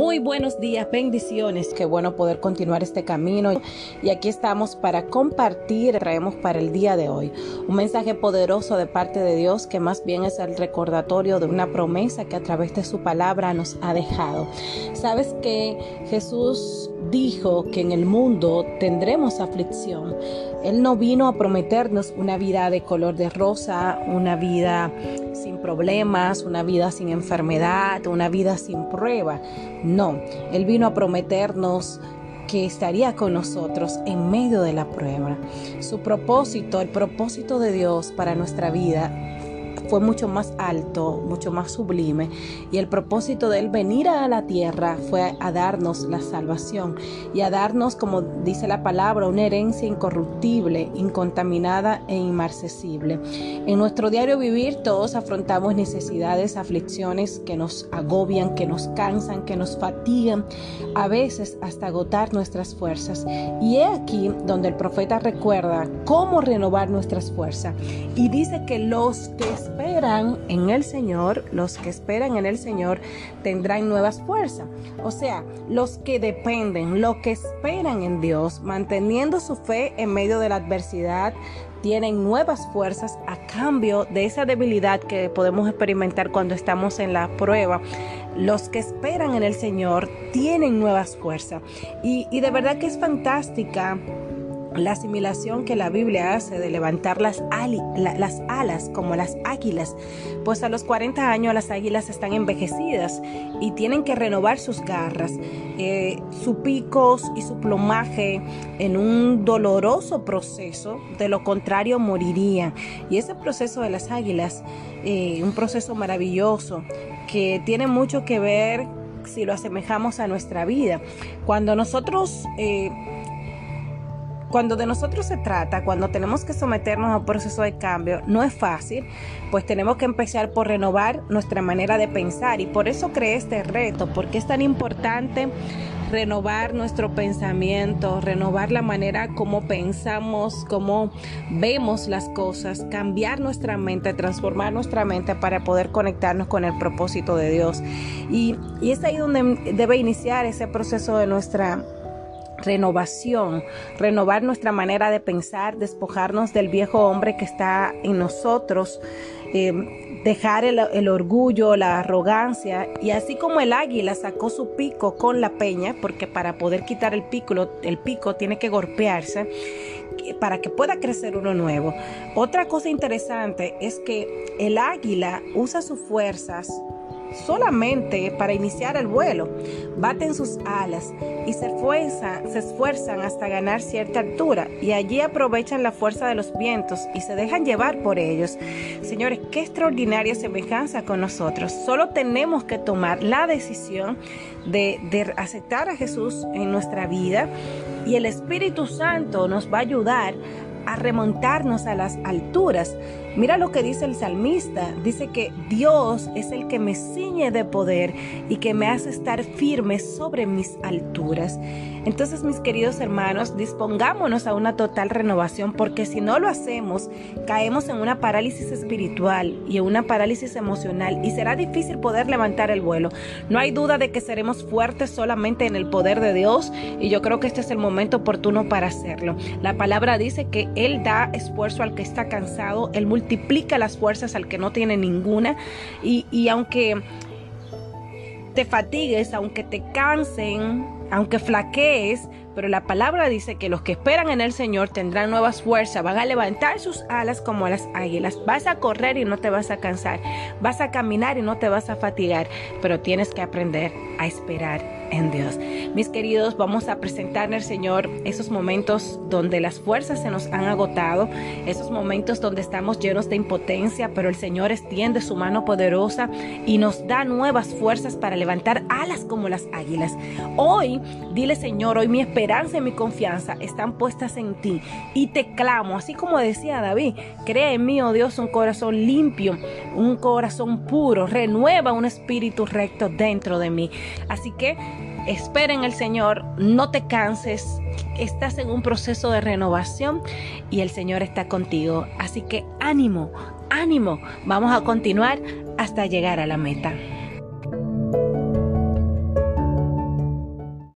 Muy buenos días, bendiciones. Qué bueno poder continuar este camino. Y aquí estamos para compartir, traemos para el día de hoy un mensaje poderoso de parte de Dios que más bien es el recordatorio de una promesa que a través de su palabra nos ha dejado. Sabes que Jesús dijo que en el mundo tendremos aflicción. Él no vino a prometernos una vida de color de rosa, una vida sin problemas, una vida sin enfermedad, una vida sin prueba. No, Él vino a prometernos que estaría con nosotros en medio de la prueba. Su propósito, el propósito de Dios para nuestra vida fue mucho más alto, mucho más sublime. Y el propósito de Él venir a la tierra fue a darnos la salvación y a darnos, como dice la palabra, una herencia incorruptible, incontaminada e inmarcesible. En nuestro diario vivir todos afrontamos necesidades, aflicciones que nos agobian, que nos cansan, que nos fatigan, a veces hasta agotar nuestras fuerzas. Y he aquí donde el profeta recuerda cómo renovar nuestras fuerzas. Y dice que los que esperan en el Señor, los que esperan en el Señor tendrán nuevas fuerzas. O sea, los que dependen, los que esperan en Dios, manteniendo su fe en medio de la adversidad, tienen nuevas fuerzas a cambio de esa debilidad que podemos experimentar cuando estamos en la prueba. Los que esperan en el Señor tienen nuevas fuerzas. Y, y de verdad que es fantástica la asimilación que la Biblia hace de levantar las, las, alas como las águilas, pues a los 40 años las águilas están envejecidas y tienen que renovar sus garras, eh, su picos y su plumaje en un doloroso proceso, de lo contrario morirían. Y ese proceso de las águilas, eh, un proceso maravilloso que tiene mucho que ver si lo asemejamos a nuestra vida. Cuando nosotros... Eh, cuando de nosotros se trata, cuando tenemos que someternos a un proceso de cambio, no es fácil, pues tenemos que empezar por renovar nuestra manera de pensar y por eso creé este reto, porque es tan importante renovar nuestro pensamiento, renovar la manera como pensamos, como vemos las cosas, cambiar nuestra mente, transformar nuestra mente para poder conectarnos con el propósito de Dios. Y es ahí donde debe iniciar ese proceso de nuestra renovación, renovar nuestra manera de pensar, despojarnos del viejo hombre que está en nosotros, eh, dejar el, orgullo, la arrogancia y así como el águila sacó su pico con la peña, porque para poder quitar el pico, el pico tiene que golpearse para que pueda crecer uno nuevo. Otra cosa interesante es que el águila usa sus fuerzas solamente para iniciar el vuelo. Baten sus alas y se esfuerzan, hasta ganar cierta altura y allí aprovechan la fuerza de los vientos y se dejan llevar por ellos. Señores, qué extraordinaria semejanza con nosotros. Solo tenemos que tomar la decisión de, de aceptar a Jesús en nuestra vida y el Espíritu Santo nos va a ayudar a remontarnos a las alturas. Mira lo que dice el salmista. Dice que Dios es el que me ciñe de poder y que me hace estar firme sobre mis alturas. Entonces, mis queridos hermanos, dispongámonos a una total renovación porque si no lo hacemos, caemos en una parálisis espiritual y en una parálisis emocional y será difícil poder levantar el vuelo. No hay duda de que seremos fuertes solamente en el poder de Dios y yo creo que este es el momento oportuno para hacerlo. La palabra dice que Él da esfuerzo al que está cansado, Él multiplica las fuerzas al que no tiene ninguna y, y aunque te fatigues, aunque te cansen, aunque flaquees, pero la palabra dice que los que esperan en el Señor tendrán nuevas fuerzas, van a levantar sus alas como las águilas, vas a correr y no te vas a cansar, vas a caminar y no te vas a fatigar, pero tienes que aprender a esperar en Dios. Mis queridos, vamos a presentar al Señor esos momentos donde las fuerzas se nos han agotado, esos momentos donde estamos llenos de impotencia, pero el Señor extiende su mano poderosa y nos da nuevas fuerzas para levantar alas como las águilas. Hoy, dile Señor, hoy mi esperanza y mi confianza están puestas en ti y te clamo, así como decía David, crea en mí, oh Dios, un corazón limpio, un corazón puro, renueva un espíritu recto dentro de mí. Así que espera en el Señor, no te canses, estás en un proceso de renovación y el Señor está contigo. Así que ánimo, ánimo, vamos a continuar hasta llegar a la meta.